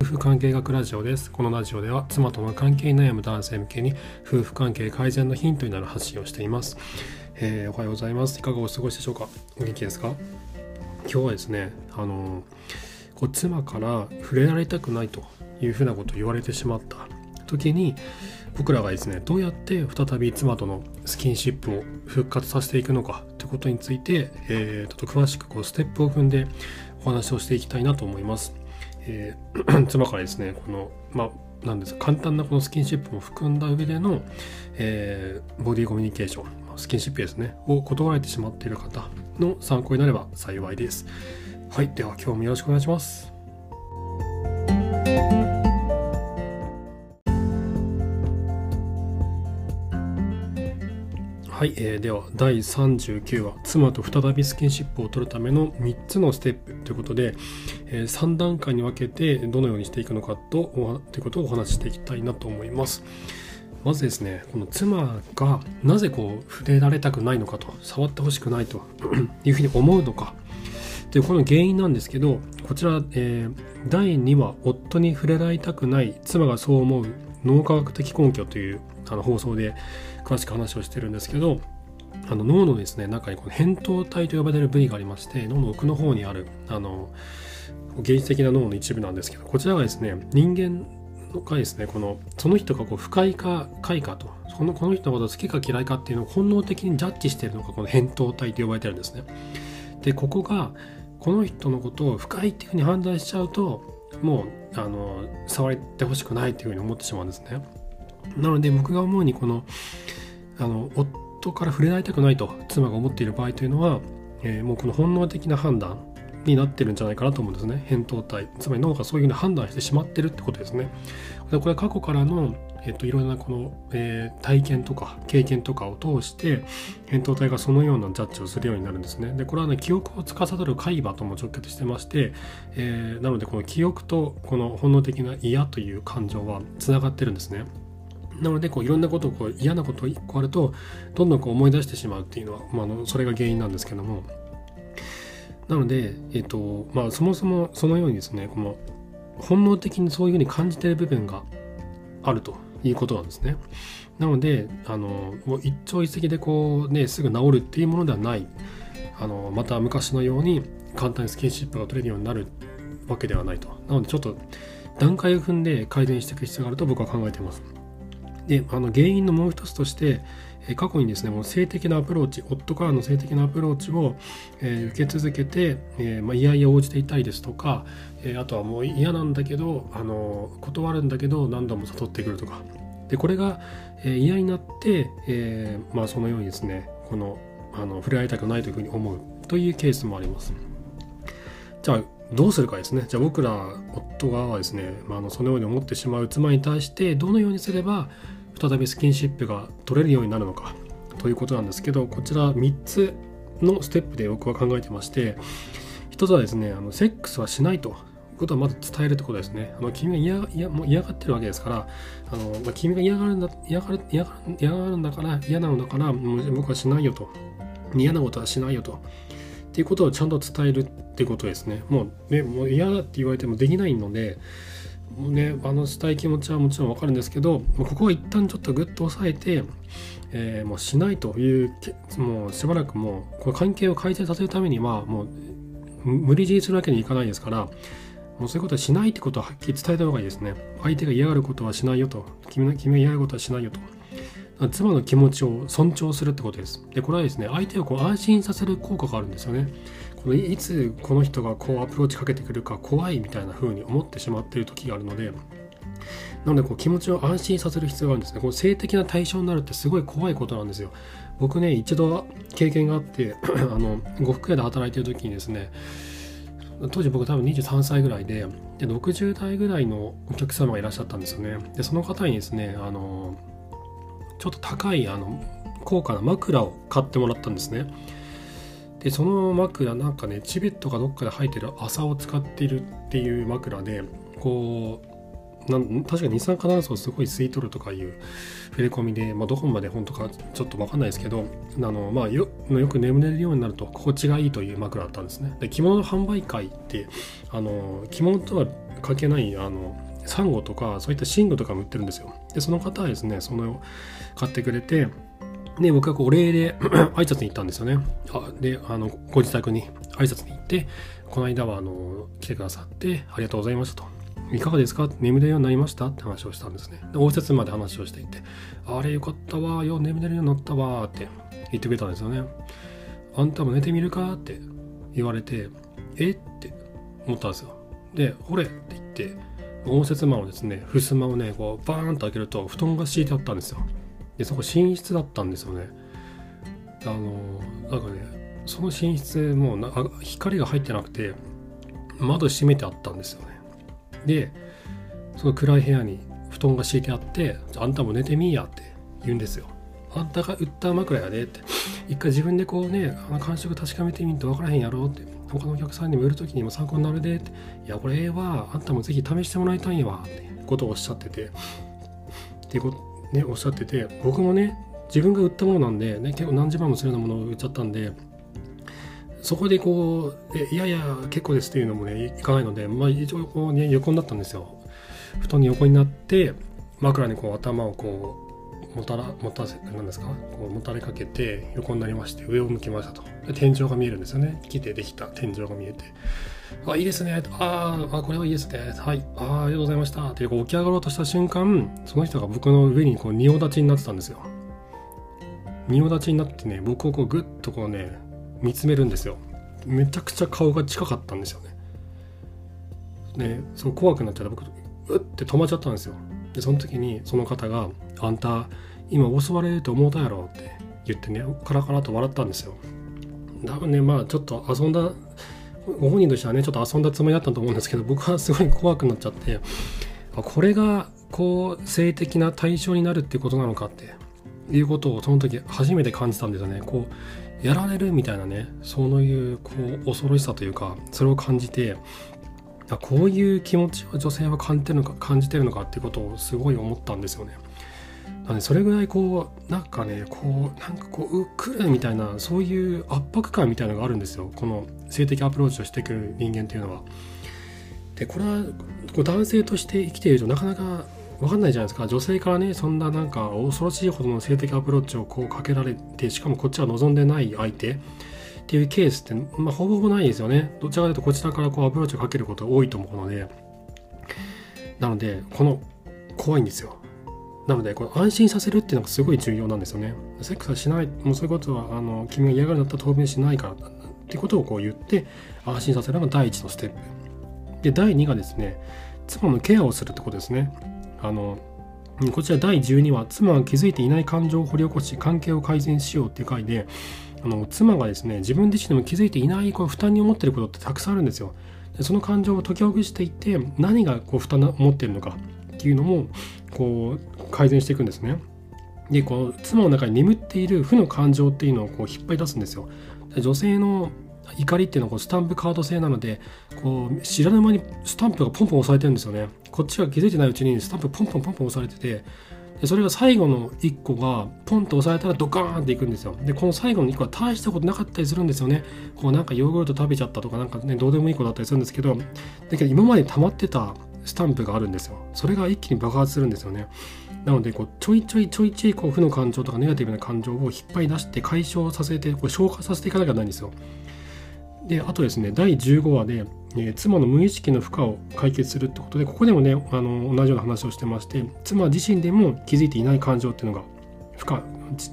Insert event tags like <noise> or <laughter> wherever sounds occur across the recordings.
夫婦関係学ラジオです。このラジオでは妻との関係に悩む男性向けに夫婦関係改善のヒントになる発信をしています、えー、おはようございます。いかがお過ごしでしょうか？お元気ですか？今日はですねあのこう妻から触れられたくないというふうなことを言われてしまった。時に僕らがですねどうやって再び妻とのスキンシップを復活させていくのか？ということについて、えー、ちょっと詳しくこうステップを踏んでお話をしていきたいなと思います。えー、<clears throat> 妻からですねこのまあなんです簡単なこのスキンシップも含んだ上での、えー、ボディコミュニケーションスキンシップですねを断られてしまっている方の参考になれば幸いです。はい、では今日もよろしくお願いします。はい、えー、では第39話「妻と再びスキンシップを取るための3つのステップ」ということで、えー、3段階に分けてどのようにしていくのかとということをお話ししていきたいなと思います。まずですねこの妻がなぜこう触れられたくないのかと触ってほしくないと <clears throat> いうふうに思うのかというこの原因なんですけどこちら、えー、第2話「夫に触れられたくない妻がそう思う脳科学的根拠」というあの放送で詳しく話をしてるんですけどあの脳のですね中にこの扁桃体と呼ばれる部位がありまして脳の奥の方にあるあの原始的な脳の一部なんですけどこちらがですね人間がですねこのその人がこう不快か快かとそのこの人のこと好きか嫌いかっていうのを本能的にジャッジしているのがこの扁桃体と呼ばれてるんですね。でここがこの人のことを不快っていうふうに判断しちゃうともうあの触ってほしくないっていうふうに思ってしまうんですね。なので僕が思うにこのあの夫から触れられたくないと妻が思っている場合というのは、えー、もうこの本能的な判断になってるんじゃないかなと思うんですね。扁桃体。つまり脳がそういうふうに判断してしまってるってことですね。これは過去からの、えっと、いろいろなこの、えー、体験とか経験とかを通して扁桃体がそのようなジャッジをするようになるんですね。でこれはね記憶を司る海馬とも直結してまして、えー、なのでこの記憶とこの本能的な嫌という感情はつながってるんですね。なのでこういろんなことをこう嫌なことを1個あるとどんどんこう思い出してしまうっていうのは、まあ、のそれが原因なんですけども。なので、えっとまあ、そもそもそのようにですねこの本能的にそういうふうに感じている部分があるということなんですね。なのであのもう一朝一夕でこうねすぐ治るっていうものではないあのまた昔のように簡単にスキンシップが取れるようになるわけではないと。なのでちょっと段階を踏んで改善していく必要があると僕は考えています。であの原因のもう一つとして過去にですねもう性的なアプローチ夫からの性的なアプローチを、えー、受け続けて、えーまあ、いやいや応じていたいですとか、えー、あとはもう嫌なんだけどあの断るんだけど何度も誘ってくるとか。でこれが、えー、嫌になって、えーまあ、そのようにですねこのあの触れ合いたくないというふうに思う。というケースもあります。じゃあどうするかですね。じゃあ僕ら夫側はですね、まあ、あのそのように思ってしまう妻に対してどのようにすれば再びスキンシップが取れるようになるのかということなんですけどこちら3つのステップで僕は考えてまして1つはですねあのセックスはしないということはまず伝えるってことですね。あの君が嫌嫌もう嫌がってるわけですから、あのまあ、君が嫌がるんだ嫌がる嫌がる嫌がるんだから嫌なのだからもう僕はしないよと嫌なことはしないよとっていうことをちゃんと伝えるっていうことですね。もうねもう嫌だって言われてもできないのでねあのしたい気持ちはもちろんわかるんですけどここは一旦ちょっとグッと押さえて、えー、もうしないというもうしばらくもうこの関係を改善させるためにはもう無理強いするわけにいかないですからもうそういうことはしないってことははっきり伝えた方がいいですね。相手が嫌がることはしないよと。君の君が嫌がることはしないよと。妻の気持ちを尊重するってことです。でこれはですね相手をこう安心させる効果があるんですよね。このいつこの人がこうアプローチかけてくるか怖いみたいな風に思ってしまっている時があるのでなのでこう気持ちを安心させる必要があるんですね。この性的な対象になるってすごい怖いことなんですよ。僕ね、一度経験があって <clears throat> あの、呉服屋で働いてる時にですね、当時僕多分23歳ぐらいでで、60代ぐらいのお客様がいらっしゃったんですよね。で、その方にですね、あの、ちょっと高いあの高価な枕を買ってもらったんですね。でその枕なんかねチベットかどっかで生えてる麻を使っているっていう枕でこうなん確かに二酸化炭素をすごい吸い取るとかいう触れ込みで、まあ、どこまで本当かちょっと分かんないですけどあの、まあ、よよく眠れるようになると心地がいいという枕だったんですね。で着物の販売会ってあの着物とは関係ないあのサンゴとかそういった寝具とかも売ってるんですよ。でその方はですねその買ってくれてで僕はこうお礼で <clears throat> 挨拶に行ったんですよねあであのご自宅に挨拶に行ってこの間はあの来てくださってありがとうございましたといかがですか？眠れるようになりました？って話をしたんですね。で応接まで話をしていて、あれよかったわ、よ、眠れるようになったわって言ってくれたんですよね。あんたも寝てみるか？って言われて、え？って思ったんですよ。で、ほれって言って、応接間をですね、襖をね、こうバーンと開けると布団が敷いてあったんですよ。で、そこ寝室だったんですよね。あの、なんかね、その寝室もうな光が入ってなくて、窓閉めてあったんですよね。でその暗い部屋に布団が敷いてあって「あんたも寝てみいや」って言うんですよ。あんたが売った枕やでって一回自分でこうねあの感触確かめてみんと分からへんやろって他のお客さんにも売る時にも参考になるでっていやこれええわあんたもぜひ試してもらいたいわってことをおっしゃっててっていうことねおっしゃってて僕もね自分が売ったものなんで、ね、結構何十万もするようなものを売っちゃったんでそこでこう「いやいや結構です」っていうのもねいかないので、まあ、一応こう、ね、横になったんですよ。布団に横になって枕にこう頭をこうもたらもたせなんですか？こうもたれかけて横になりまして上を向きましたと。天井が見えるんですよね。木でできた。天井が見えて「あいいですね」ああこれはいいですね。はい。あありがとうございました」ってこう起き上がろうとした瞬間その人が僕の上にこう仁王立ちになってたんですよ。仁王立ちになってね僕をこうグッとこうね見つめるんですよ。めちゃくちゃ顔が近かったんですよね。でそう怖くなっちゃって僕うって止まっちゃったんですよ。でその時にその方が「あんた今襲われると思うたやろ」って言ってねカラカラと笑ったんですよ。多分ねまあちょっと遊んだご本人としてはねちょっと遊んだつもりだったと思うんですけど僕はすごい怖くなっちゃってこれがこう性的な対象になるっていうことなのかっていうことをその時初めて感じたんですよね。こうやられるみたいなねそういうこう恐ろしさというかそれを感じてこういう気持ちを女性は感じてるのか感じてるのかっていうことをすごい思ったんですよね。なのでそれぐらいこうなんかねこうなんかこうう来るみたいなそういう圧迫感みたいなのがあるんですよこの性的アプローチをしてくる人間っていうのは。でこれはこう男性として生きているとなかなか分かんないじゃないですか女性からねそんななんか恐ろしいほどの性的アプローチをこうかけられてしかもこっちは望んでない相手っていうケースって、まあ、ほぼほぼないですよね。どちらかというとこちらからこうアプローチをかけることが多いと思うので。なのでこの怖いんですよ。なのでこれ安心させるっていうのがすごい重要なんですよね。セックスはしないもうそういうことはあの君が嫌がるんだったら当面しないからっていうことをこう言って安心させるのが第一のステップ。で第2がですね妻のケアをするってことですね。あのこちら第12話妻は気づいていない感情を掘り起こし関係を改善しようっていう回であの妻がですね自分自身でも気づいていないこう負担に思ってることってたくさんあるんですよ。でその感情を解きほぐしていって何がこう負担を持ってるのかっていうのもこう改善していくんですね。でこう妻の中に眠っている負の感情っていうのをこう引っ張り出すんですよ。女性の怒りっていうのはこうスタンプカード製なのでこう知らぬ間にスタンプがポンポン押されてるんですよね。こっちが気づいてないうちにスタンプポンポンポンポン押されててでそれが最後の1個がポンと押されたらドカーンっていくんですよ。でこの最後の1個は大したことなかったりするんですよね。こうなんかヨーグルト食べちゃったとかなんかねどうでもいいことだったりするんですけどだけど今まで溜まってたスタンプがあるんですよ。それが一気に爆発するんですよね。なのでこうちょいちょいちょいちょいこう負の感情とかネガティブな感情を引っ張り出して解消させてこう消化させていかなきゃならないんですよ。であとですね第15話で、えー、妻の無意識の負荷を解決するってことでここでもねあの同じような話をしてまして妻自身でも気づいていない感情っていうのが負荷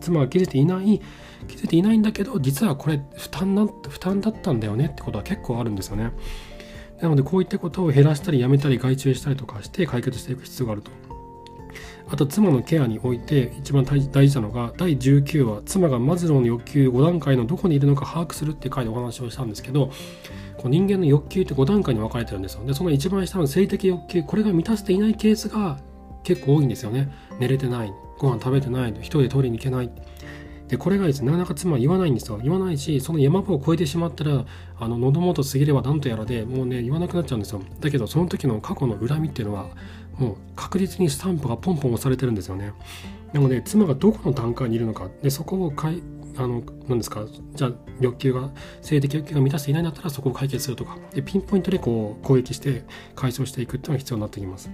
妻は気づいていない気づいていないんだけど実はこれ負担な負担だったんだよねってことは結構あるんですよね。なのでこういったことを減らしたりやめたり外注したりとかして解決していく必要があると。あと妻のケアにおいて一番大事なのが第19話妻がマズローの欲求5段階のどこにいるのか把握するっていう回でお話をしたんですけどこう人間の欲求って5段階に分かれてるんですよ。でその一番下の性的欲求これが満たしていないケースが結構多いんですよね。寝れてないご飯食べてない一人で取りに行けない。でこれがですねなかなか妻は言わないんですよ。言わないしその山場を越えてしまったらあの喉元過ぎればなんとやらでもうね言わなくなっちゃうんですよ。だけどその時の過去の恨みっていうのはもう確実にスタンプがポンポン押されてるんですよね。なので妻がどこの段階にいるのか。でそこをかいあの何ですか？じゃあ欲求が性的欲求が満たしていないんだったらそこを解決するとか。でピンポイントでこう攻撃して解消していくっていうのが必要になってきます。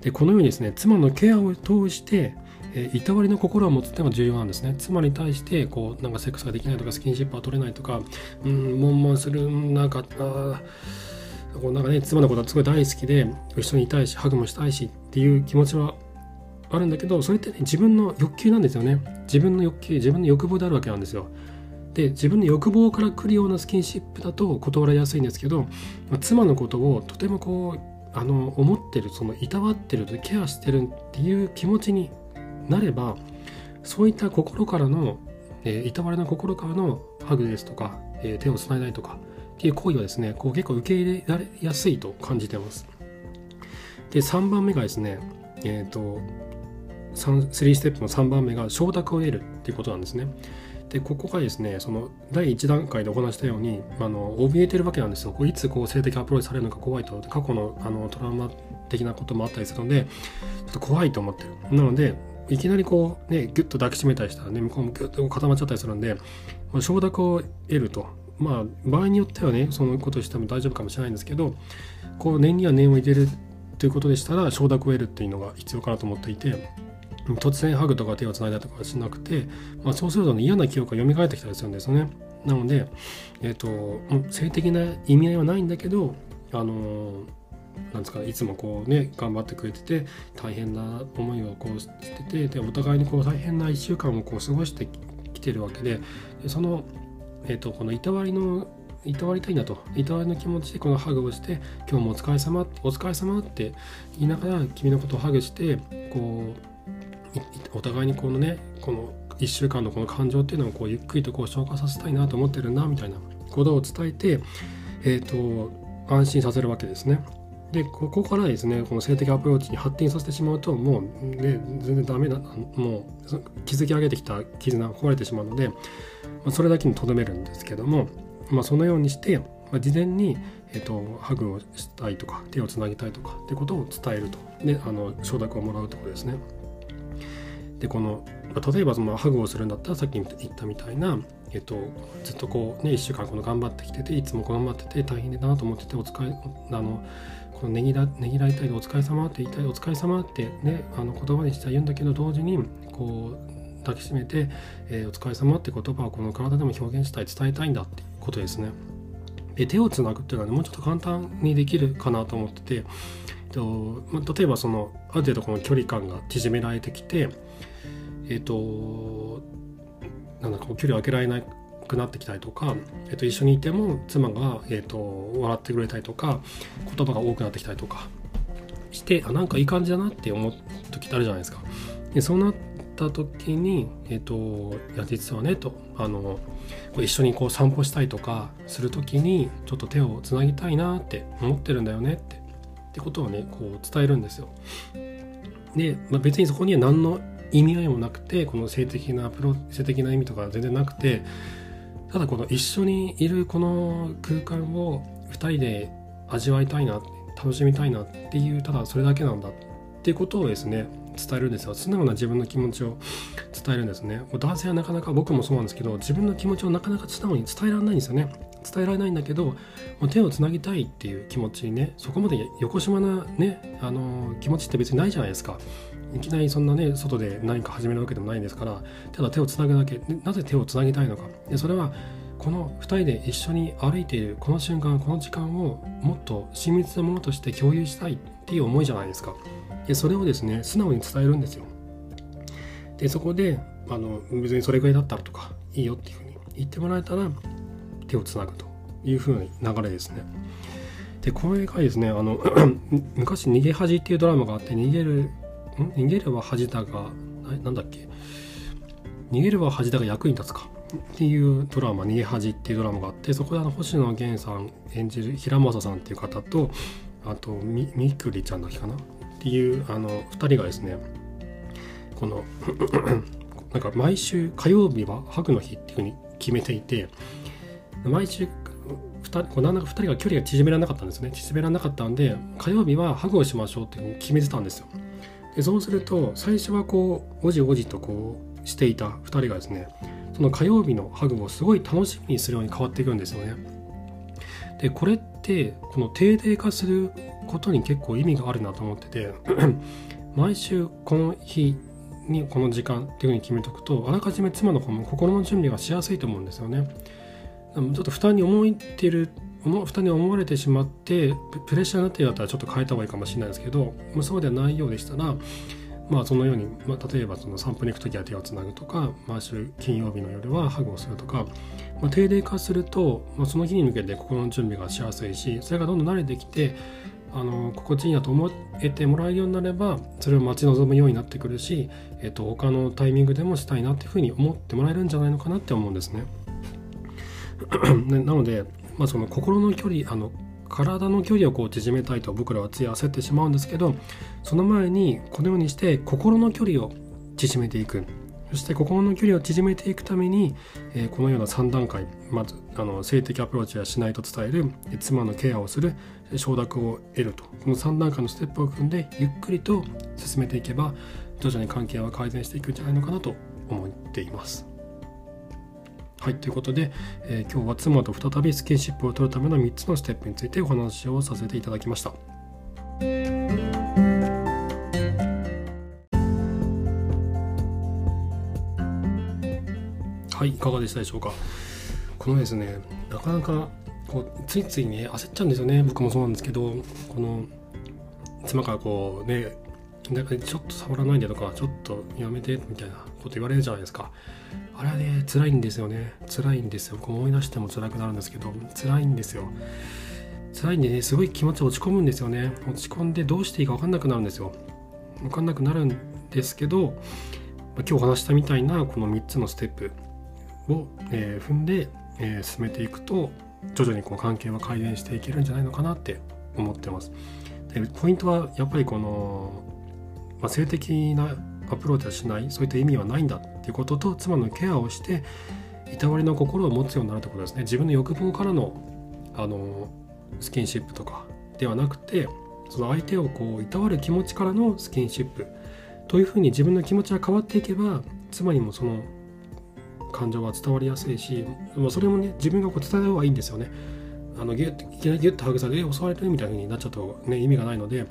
でこのようにですね妻のケアを通してえいたわりの心を持つっていうのが重要なんですね。妻に対してこうなんかセックスができないとかスキンシップは取れないとかうん悶々するなんかあこうなんかね妻のことはすごい大好きで一緒にいたいしハグもしたいしっていう気持ちはあるんだけどそれってね自分の欲求なんですよね。自分の欲求自分の欲望であるわけなんですよ。で自分の欲望から来るようなスキンシップだと断られやすいんですけど、まあ、妻のことをとてもこうあの思ってるそのいたわってるケアしてるっていう気持ちになればそういった心からの、えー、いたわれの心からのハグですとか、えー、手をつないだりとかっていう行為はですねこう結構受け入れられやすいと感じてます。で3番目がですねえっ、ー、と3ステップの3番目が承諾を得るっていうことなんですね。でここがですねその第1段階でお話したようにあの怯えてるわけなんですよ。こういつこう性的アプローチされるのか怖いと。過去のあのトラウマ的なこともあったりするのでちょっと怖いと思ってる。なのでいきなりこうねギュッと抱きしめたりしたらね向こうもギュッと固まっちゃったりするんで承諾を得ると。まあ場合によってはねそのことしても大丈夫かもしれないんですけどこう念には念を入れるということでしたら承諾を得るっていうのが必要かなと思っていて突然ハグとか手をつないだとかしなくて、まあ、そうすると、ね、嫌な記憶が蘇ってきたりするんですよね。なので、えーと、性的な意味合いはないんだけどあのなんですかいつもこうね頑張ってくれてて大変な思いをこうしててでお互いにこう大変な1週間をこう過ごしてきてるわけででその、えーと、このいたわりのいたわりたいんだといたわりの気持ちでこのハグをして今日もお疲れ様お疲れ様って言いながら君のことをハグしてこうお互いにこのねこの1週間のこの感情っていうのをこうゆっくりとこう消化させたいなと思ってるなみたいなことを伝えて、えーと安心させるわけですね。でここからですねこの性的アプローチに発展させてしまうともう、ね、全然ダメだもう築き上げてきた絆が壊れてしまうので、まあ、それだけにとどめるんですけども、まあ、そのようにして、まあ、事前に、えーと、ハグをしたいとか手をつなぎたいとかってことを伝えるとであの承諾をもらうところですね。でこの例えばそのハグをするんだったらさっき言ったみたいな、えっと、ずっとこうね1週間この頑張ってきてていつも頑張ってて大変だなと思っててお使いあのこのねぎらねぎらいたいでお疲れ様って言いたいお疲れ様ってねあの言葉にしては言うんだけど同時にこう抱きしめて、えー、お疲れ様って言葉をこの体でも表現したい伝えたいんだってことですね。で手をつなぐっていうのは、ね、もうちょっと簡単にできるかなと思ってて、とまあ、例えばそのある程度この距離感が縮められてきてえっ、となんだこう距離を空けられないくなってきたりとか、えっと、一緒にいても妻が、えっと、笑ってくれたりとか言葉が多くなってきたりとかしてあなんかいい感じだなって思う時ってあるじゃないですか。でそうなった時に、えっと、いや実はねとあの一緒にこう散歩したいとかする時にちょっと手をつなぎたいなって思ってるんだよねってってことをねこう伝えるんですよ。で、まあ、別にそこには何の意味合いもなくてこの性的なプロ性的な意味とか全然なくてただこの一緒にいるこの空間を2人で味わいたいな楽しみたいなっていうただそれだけなんだっていうことをですね伝えるんですよ。素直な自分の気持ちを伝えるんですね男性はなかなか僕もそうなんですけど自分の気持ちをなかなか素直に伝えられないんですよね。伝えられないんだけどもう手をつなぎたいっていう気持ちにねそこまで横島なねあの気持ちって別にないじゃないですか。いきなりそんなね外で何か始めるわけでもないんですからただ手をつなぐだけなぜ手をつなぎたいのか。でそれはこの2人で一緒に歩いているこの瞬間この時間をもっと親密なものとして共有したいっていう思いじゃないですか。でそれをですね素直に伝えるんですよ。でそこであの別にそれぐらいだったらとかいいよっていうふうに言ってもらえたら手をつなぐというふうな流れですね。でこれがですねあの <clears throat> 昔「逃げ恥」っていうドラマがあって逃げる逃げれば恥だがなんだっけ？逃げれば恥だが役に立つか。っていうドラマ「逃げ恥」っていうドラマがあってそこであの星野源さん演じる平正さんっていう方とあとみみくりちゃんだけかな？っていうあの2人がですねこの <clears throat> なんか毎週火曜日はハグの日っていうふうに決めていて毎週2人こうなんだか2人が距離が縮められなかったんですね。縮められなかったんで火曜日はハグをしましょうっていうふうに決めてたんですよ。そうすると最初はこうおじおじとこうしていた2人がですねその火曜日のハグをすごい楽しみにするように変わっていくんですよね。でこれってこの定例化することに結構意味があるなと思ってて <clears throat> 毎週この日にこの時間っていうふうに決めておくとあらかじめ妻の方も心の準備がしやすいと思うんですよね。ちょっと負担に思ってる負担に思われてしまってプレッシャーになってるんだったらちょっと変えた方がいいかもしれないですけど、まあ、そうではないようでしたらまあそのように、まあ、例えばその散歩に行く時は手をつなぐとか毎週金曜日の夜はハグをするとか、まあ、定例化すると、まあ、その日に向けて心の準備がしやすいしそれがどんどん慣れてきてあの心地いいなと思えてもらえるようになればそれを待ち望むようになってくるし、えっと、他のタイミングでもしたいなっていうふうに思ってもらえるんじゃないのかなって思うんですね。<clears throat> なので、まあ、その心の距離あの体の距離をこう縮めたいと僕らはつい焦ってしまうんですけどその前にこのようにして心の距離を縮めていくそして心の距離を縮めていくために、えー、このような3段階まずあの性的アプローチはしないと伝える妻のケアをする承諾を得るとこの3段階のステップを組んでゆっくりと進めていけば徐々に関係は改善していくんじゃないのかなと思っています。はい、ということで、えー、今日は妻と再びスキンシップを取るための3つのステップについてお話をさせていただきました。はい、いかがでしたでしょうか？このですね、なかなかこうついついね焦っちゃうんですよね。僕もそうなんですけど、この妻からこうね、なんかちょっと触らないでとか、ちょっとやめてみたいなこと言われるじゃないですか。あれはね辛いんですよね。辛いんですよ。思い出しても辛くなるんですけど辛いんですよ。辛いんでねすごい気持ち落ち込むんですよね。落ち込んでどうしていいか分かんなくなるんですよ。分かんなくなるんですけど今日話したみたいなこの3つのステップを、え、踏んで、え、進めていくと徐々にこう関係は改善していけるんじゃないのかなって思ってます。でポイントはやっぱりこの、まあ、性的なアプローチはしないそういった意味はないんだっていうことと妻のケアをしていたわりの心を持つようになるってことですね自分の欲望からのあのスキンシップとかではなくてその相手をこういたわる気持ちからのスキンシップというふうに自分の気持ちが変わっていけば妻にもその感情は伝わりやすいし、まあ、それもね自分がこう伝えた方がいいんですよね。あのギュッいきなりギュッとハグされて襲われてる？みたいになっちゃうと、ね、意味がないので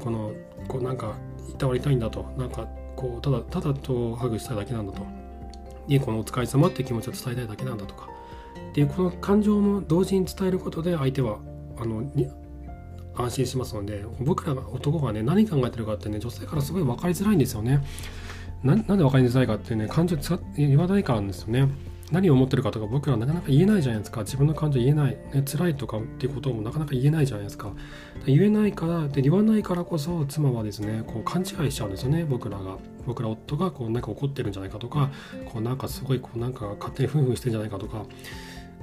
このこうなんかいたわりたいんだとなんかこうただただとハグしたいだけなんだとにこのお疲れ様って気持ちを伝えたいだけなんだとかっていうこの感情も同時に伝えることで相手はあの安心しますので僕ら男がね何考えてるかってね女性からすごい分かりづらいんですよね。ななんで分かりづらいかっていうね感情言わないからなんですよね。何を思ってるかとか僕らなかなか言えないじゃないですか。自分の感情言えない、ね、辛いとかっていうこともなかなか言えないじゃないですか。言えないからで言わないからこそ妻はですねこう勘違いしちゃうんですよね。僕らが。僕ら夫がこうなんか怒ってるんじゃないかとかこうなんかすごいこうなんか勝手にフンフンしてるんじゃないかとか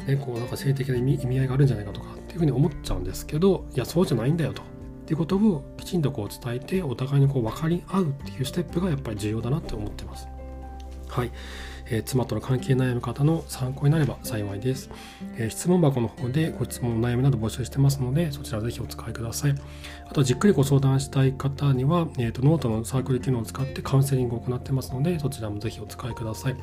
ね、こうなんか性的な意味意味合いがあるんじゃないかとかっていうふうに思っちゃうんですけどいやそうじゃないんだよと。っていうことをきちんとこう伝えてお互いにこう分かり合うっていうステップがやっぱり重要だなって思ってます。はい、え、妻との関係悩む方の参考になれば幸いです、え、質問箱の方でご質問悩みなど募集してますのでそちらぜひお使いください。あとじっくりご相談したい方には、えーと、ノートのサークル機能を使ってカウンセリングを行ってますのでそちらもぜひお使いください、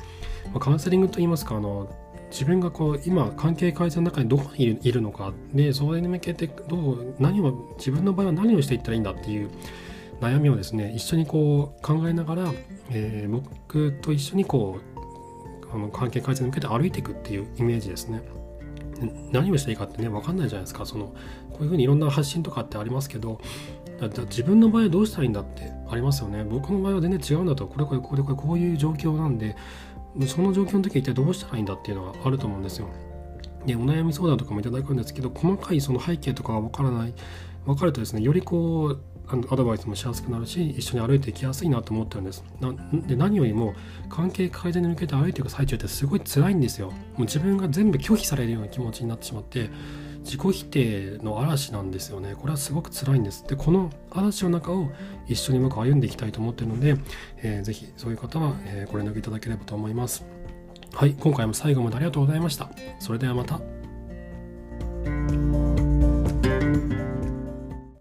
ま、カウンセリングといいますかあの自分がこう今関係改善の中にどこにいるのかでそれに向けてどう何を自分の場合は何をしていったらいいんだっていう悩みをですね一緒にこう考えながら、えー、僕と一緒にこうあの関係改善に向けて歩いていくっていうイメージですね。何をしていいかってね分かんないじゃないですかそのこういうふうにいろんな発信とかってありますけど自分の場合はどうしたらいいんだってありますよね僕の場合は全然違うんだとこれこれこれこれこういう状況なんでその状況の時は一体どうしたらいいんだっていうのがあると思うんですよ。でお悩み相談とかもいただくんですけど細かいその背景とかが分からない。分かるとですねよりこうアドバイスもしやすくなるし一緒に歩いていきやすいなと思ってるんです。なで何よりも関係改善に向けて歩いていく最中ってすごい辛いんですよ。もう自分が全部拒否されるような気持ちになってしまって自己否定の嵐なんですよね。これはすごく辛いんです。でこの嵐の中を一緒に僕歩んでいきたいと思ってるので、えー、ぜそういう方は、えー、ご連絡いただければと思います。はい今回も最後までありがとうございました。それではまた。